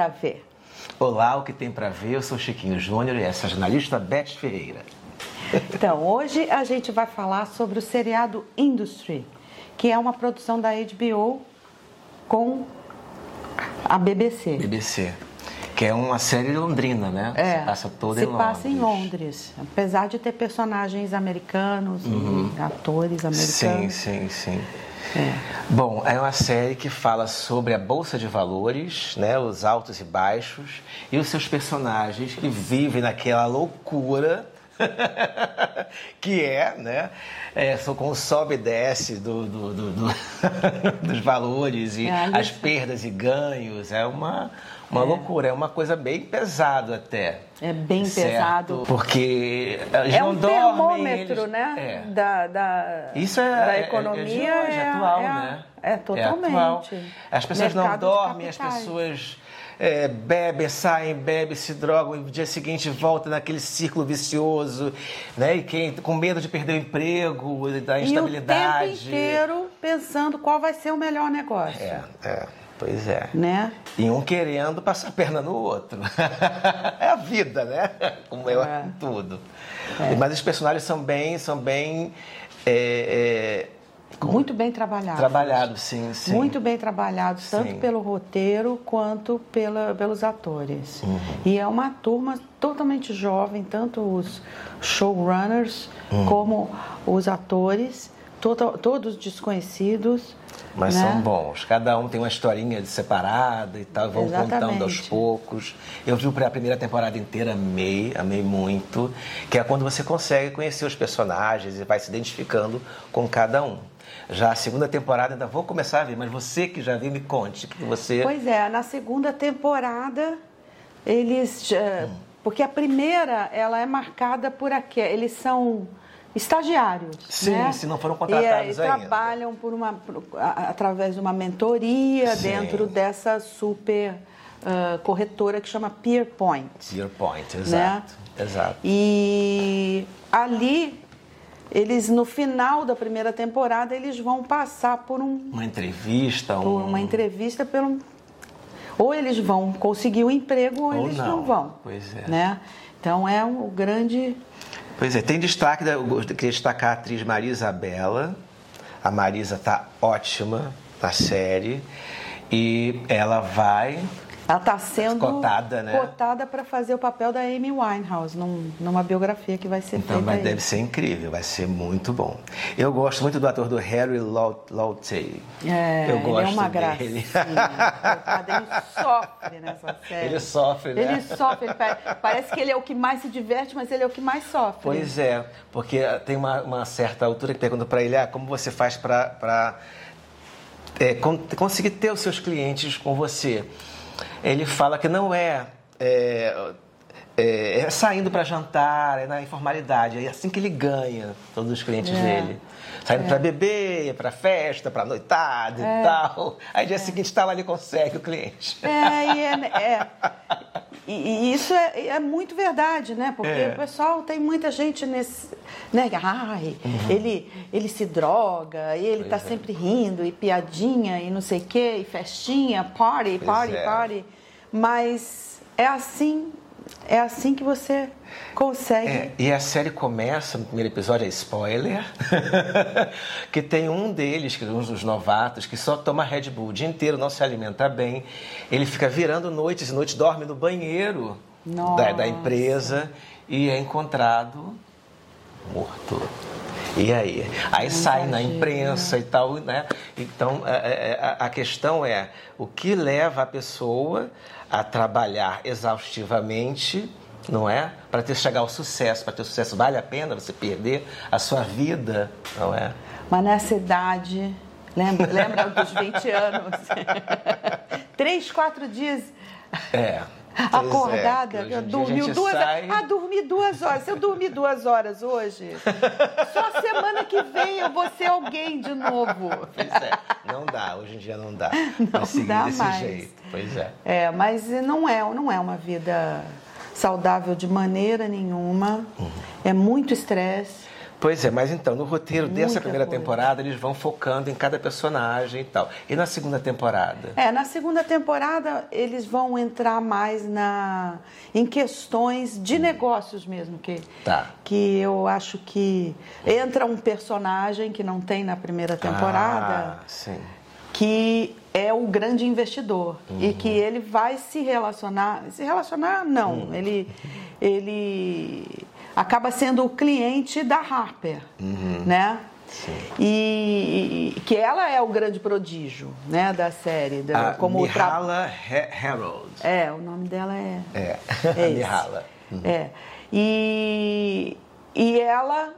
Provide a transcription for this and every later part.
para ver? Olá, o que tem para ver? Eu sou Chiquinho Júnior e essa é a jornalista Beth Ferreira. Então, hoje a gente vai falar sobre o seriado Industry, que é uma produção da HBO com a BBC. BBC. Que é uma série londrina, né? É, se passa toda se em Londres. passa em Londres, apesar de ter personagens americanos e atores Sim, americanos. sim, sim. É. Bom, é uma série que fala sobre a bolsa de valores, né, os altos e baixos, e os seus personagens que vivem naquela loucura que é, né, é, com o sobe e desce do, do- do- do- dos valores e É, as perdas e ganhos. É uma, uma loucura, é uma coisa bem pesada até. É bem Certo? pesado. Porque eles É não um dormem, termômetro, eles- né? É. Da, da, Isso é, da é- é economia. hoje, é atual, é, né? É totalmente. atual. As pessoas não Mercado de dormem, as pessoas é, bebem, saem, bebem, se drogam, e no dia seguinte volta naquele círculo vicioso, né? E quem com medo de perder o emprego, da E o instabilidade. tempo inteiro pensando qual vai ser o melhor negócio. É, é, pois é. Né? E um querendo passar a perna no outro. é a vida, né? Como é, É. tudo. Mas os personagens são bem, são bem é, é, Muito bem trabalhado. trabalhados, sim, sim. Muito bem trabalhados, tanto Sim. pelo roteiro quanto pela, pelos atores. Uhum. E é uma turma totalmente jovem, tanto os showrunners Uhum. como os atores, tota- todos desconhecidos. Mas né? são bons. Cada um tem uma historinha de separada e tal, vão contando aos Exatamente. poucos. Eu vi a primeira temporada inteira, amei, amei muito. Que é quando você consegue conhecer os personagens e vai se identificando com cada um. Já a segunda temporada ainda vou começar a ver, mas você que já viu, me conte que você. Pois é, na segunda temporada eles já- porque a primeira ela é marcada por aqui, eles são estagiários, Sim, né? se não foram e, contratados e ainda. trabalham por uma por- a- através de uma mentoria Sim. dentro dessa super ah, corretora que chama Peerpoint. Your point, né? exato. Exato. E ali eles no final da primeira temporada eles vão passar por um Uma entrevista, um. por uma entrevista pelo ou eles vão conseguir o emprego ou, Ou eles não. não. vão Pois é. né então é um grande Pois é, tem destaque, da- eu queria destacar a atriz Maria Isabela. A Marisa tá ótima na série. E ela vai. Ela está sendo Cotada, né? cotada para fazer o papel da Amy Winehouse num- numa biografia que vai ser Então feita vai, aí. deve ser incrível, vai ser muito bom. Eu gosto muito do ator do Harry Lau- Lauter. é, eu ele gosto é uma dele. gracinha. Ele sofre nessa série. Ele sofre, né? Ele sofre. ele pa- parece que ele é o que mais se diverte, mas ele é o que mais sofre. Pois é, porque tem uma, uma certa altura que pergunta para ele, ah, como você faz para conseguir ter os seus clientes com você? Ele fala que não é, é, é- é saindo para jantar, é na informalidade, é assim que ele ganha todos os clientes É. dele. Saindo para beber, para festa, para noitada É. e tal. Aí dia seguinte está lá ele consegue o cliente. É, e, é, é- e- e isso é, é muito verdade, né? Porque É. o pessoal tem muita gente nesse. Né? Ai, ele, ele se droga, ele tá Uhum. É. sempre rindo, e piadinha, e não sei o quê, e festinha, party, Pois party, é. party. Mas é assim, é assim que você consegue. É, e a série começa, no primeiro episódio, é spoiler, que tem um deles, que é um dos novatos, que só toma Red Bull o dia inteiro, não se alimenta bem. Ele fica virando noites e noites, dorme no banheiro da, da empresa e é encontrado morto. E aí? Aí sai na imprensa e tal, né? Então, é, é, é, a a questão é o que leva a pessoa a trabalhar exaustivamente, não é? Para ter chegar ao sucesso. Para ter sucesso, vale a pena você perder a sua vida, não é? Mas nessa idade, lembra, lembra dos 20 anos? Três, quatro dias É. Pois é, acordada, a dormiu duas sai- Ah, dormi duas horas. Se eu dormir duas horas hoje, só semana que vem eu vou ser alguém de novo. Pois é, não dá, hoje em dia não dá. Não seguir dá desse mais. jeito. Pois é. É, mas não é, não é uma vida saudável de maneira nenhuma. É muito estresse. Pois é, mas então, no roteiro Muita dessa primeira coisa. temporada, eles vão focando em cada personagem e tal. E na segunda temporada? É, na segunda temporada eles vão entrar mais na em questões de negócios mesmo, que, Tá. que eu acho que entra um personagem que não tem na primeira temporada, Ah, sim. que é o grande investidor e que ele vai se relacionar, se relacionar não, ele ele acaba sendo o cliente da Harper, né? E, e- que ela é o grande prodígio, né, da série, da, A como tra- Mihala Ha- Harold. é, o nome dela é. É, É. Mihala. É. E, e ela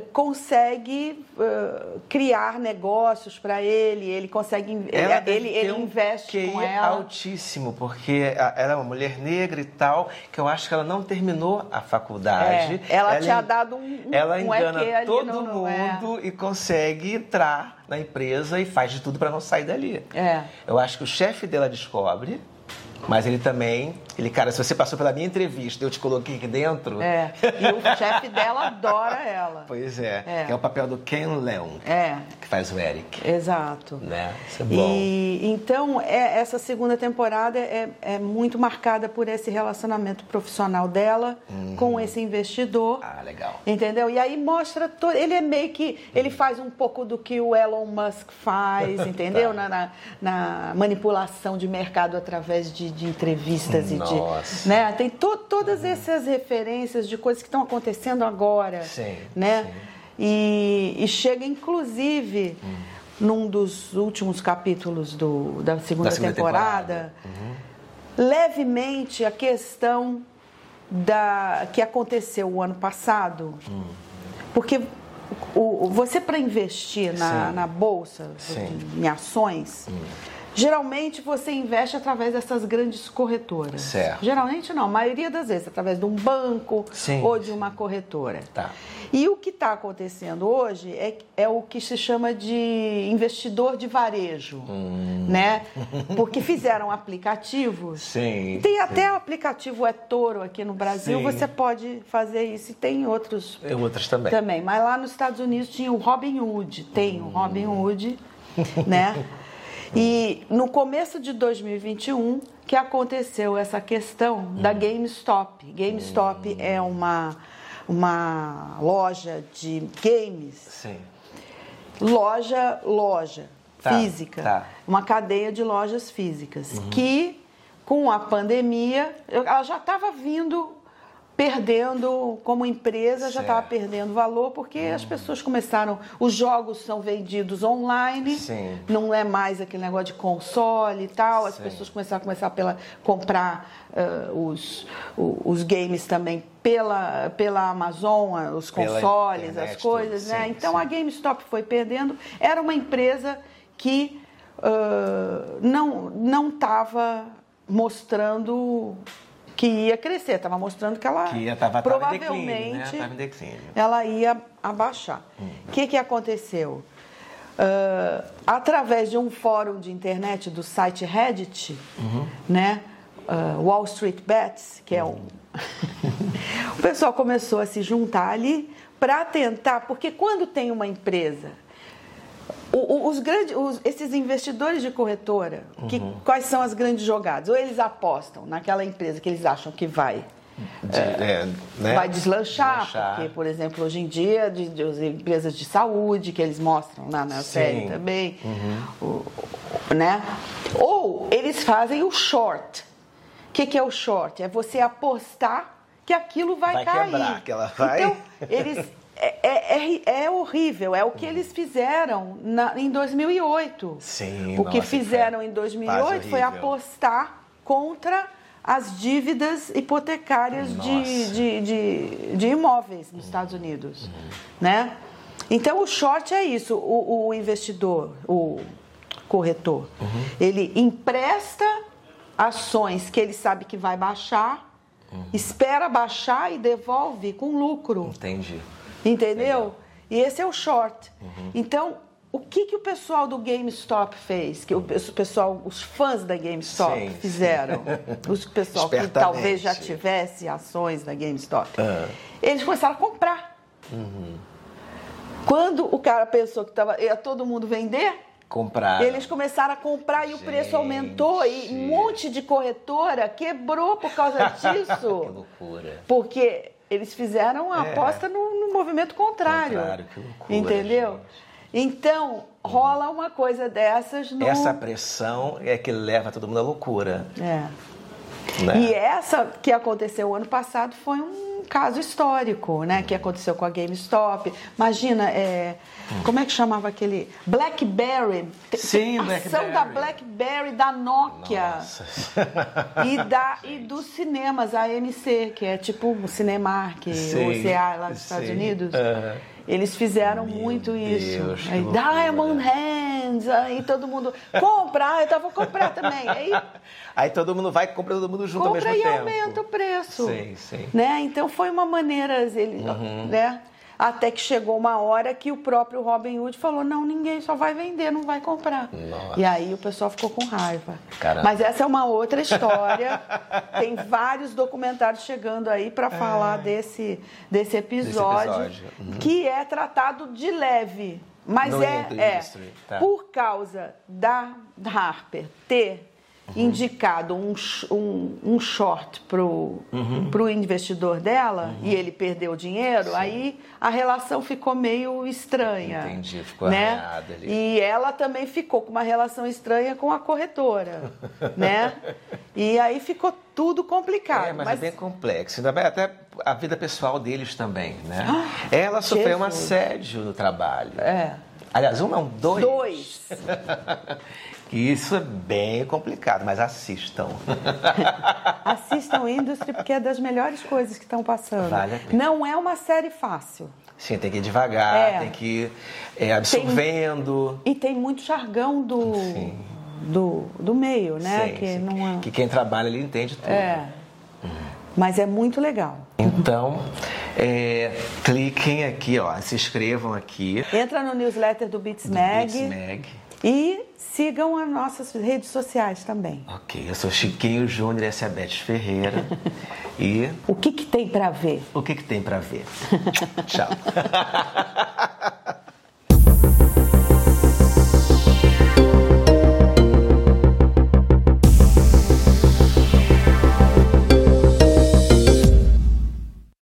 consegue eh, criar negócios para ele, ele consegue. Ela ele, ele, um investe com ela. altíssimo, porque ela é uma mulher negra e tal, que eu acho que ela não terminou a faculdade. É, ela tinha en- dado um- Ela um engana EQ todo no- no- é. mundo e consegue entrar na empresa e faz de tudo para não sair dali. É. Eu acho que o chefe dela descobre, mas ele também, ele, cara, se você passou pela minha entrevista, eu te coloquei aqui dentro. É. E o chefe dela adora ela. Pois é, É. é o papel do Ken Leon, É, que faz o Eric. exato. Né? Isso é bom. E então é, essa segunda temporada é, é muito marcada por esse relacionamento profissional dela com esse investidor. Ah, legal. Entendeu? E aí mostra todo. Ele é meio que. Ele faz um pouco do que o Elon Musk faz, entendeu? Tá. na, na, na manipulação de mercado através de, de entrevistas e Nossa. de. Né? Tem to, todas essas referências de coisas que estão acontecendo agora. Sim, Né? sim. E, e chega, inclusive, num dos últimos capítulos do, da segunda, Da segunda temporada, levemente a questão da que aconteceu o ano passado, porque o, você para investir na, na bolsa Sim. em ações Geralmente você investe através dessas grandes corretoras. Certo. Geralmente não, a maioria das vezes através de um banco Sim, ou de uma corretora. Tá. E o que está acontecendo hoje é, é o que se chama de investidor de varejo, Hum. né? Porque fizeram aplicativos. Sim. Tem até o aplicativo É Toro aqui no Brasil, Sim. você pode fazer isso. E tem outros E outras também. também. Mas lá nos Estados Unidos tinha o Robin Hood, tem o Robin Hood, né? E no começo de 2021 que aconteceu essa questão da GameStop. GameStop é uma, uma loja de games, Sim. loja, loja Tá, física, tá. Uhum. uma cadeia de lojas físicas que com a pandemia ela já estava vindo perdendo como empresa já estava perdendo valor porque as pessoas começaram os jogos são vendidos online Sim. não é mais aquele negócio de console e tal as Sim. pessoas começaram a começar pela comprar ah, os, os games também pela pela Amazon ah, os consoles internet, as coisas tudo. né Sim, então a GameStop foi perdendo. Era uma empresa que ah, não não estava mostrando que ia crescer, estava mostrando que ela Que ia- tava- tava em declínio, provavelmente né? Tava declínio. ela ia abaixar. O que, que aconteceu? Ah, através de um fórum de internet do site Reddit, né? ah, Wall Street Bets, que é um. o pessoal começou a se juntar ali para tentar, porque quando tem uma empresa o- o- os grandes, os- esses investidores de corretora, que, quais são as grandes jogadas? Ou eles apostam naquela empresa que eles acham que vai De- é, né? vai deslanchar, Deslanchar. porque, por exemplo, hoje em dia, de, de- as empresas de saúde, que eles mostram lá na Sim. série também, o- o- né? Ou eles fazem o short. O que, que é o short? É você apostar que aquilo vai, Vai cair. quebrar, que ela vai- Então, eles... É, é- é- é horrível, é o que eles fizeram na- em 2008. Sim, O que nossa, fizeram foi em 2008 foi apostar contra as dívidas hipotecárias de, de, de, de imóveis nos Estados Unidos, né? Então o short é isso, o, o investidor, o corretor, ele empresta ações que ele sabe que vai baixar, espera baixar e devolve com lucro. Entendi. Entendeu? E esse é o short. Então, o que, que o pessoal do GameStop fez? Que o o pessoal, os fãs da GameStop Sim, sim. fizeram? Os pessoal que talvez já tivesse ações da GameStop. Ah. Eles começaram a comprar. Quando o cara pensou que tava, ia todo mundo vender, Comprar. eles começaram a comprar e o preço aumentou e um monte de corretora quebrou por causa que disso. loucura. Porque eles fizeram a É. aposta no, no movimento contrário. Contrário, que loucura, Entendeu? gente. Então, rola uma coisa dessas no. Essa pressão é que leva todo mundo à loucura. É. Né? E essa que aconteceu ano passado foi um caso histórico, né? Que aconteceu com a GameStop. Imagina, é, como é que chamava aquele BlackBerry? Sim, ação BlackBerry. da BlackBerry, da Nokia Nossa. e da e dos cinemas, a AMC, que é tipo o Cinemark, Sim, o CA lá dos Estados sim. Unidos. Aham. Eles fizeram Meu muito Deus, isso. Aí. Diamond Hands, aí todo mundo compra, então eu vou comprar também. Aí Aí todo mundo vai e compra todo mundo junto ao mesmo e tempo. aumenta o preço. Sim, sim. Né? Então foi uma maneira, ele, Uhum. né? Até que chegou uma hora que o próprio Robin Hood falou: não, ninguém só vai vender, não vai comprar. Nossa. E aí o pessoal ficou com raiva. Caramba. Mas essa é uma outra história. Tem vários documentários chegando aí para falar desse, desse episódio, episódio. Uhum. que é tratado de leve. Mas é, é tá. por causa da Harper ter Uhum. indicado um, um, um short pro, Uhum. pro investidor dela e ele perdeu o dinheiro, aí a relação ficou meio estranha. Entendi, ficou né? arranhada ali. E ela também ficou com uma relação estranha com a corretora, né? E aí ficou tudo complicado. É, mas, é bem complexo. Ainda bem até a vida pessoal deles também, né? Ela sofreu um Ah, Jesus. assédio no trabalho. É. Aliás, um não, dois. Dois. Isso é bem complicado, mas assistam. Assistam Industry porque é das melhores coisas que estão passando. Vale a pena. Não é uma série fácil. Sim, tem que ir devagar, É. tem que ir é, absorvendo. E tem muito jargão do, Sim. do, do meio, né? Sim, que sim. não é. Que quem trabalha ali entende tudo. É. Mas é muito legal. Então, é, cliquem aqui, ó, se inscrevam aqui. Entra no newsletter do Beats do. E sigam as nossas redes sociais também. Ok, eu sou Chiquinho Júnior, essa é a Beth Ferreira. e O que, que tem para ver? o que, que tem pra ver? Tchau.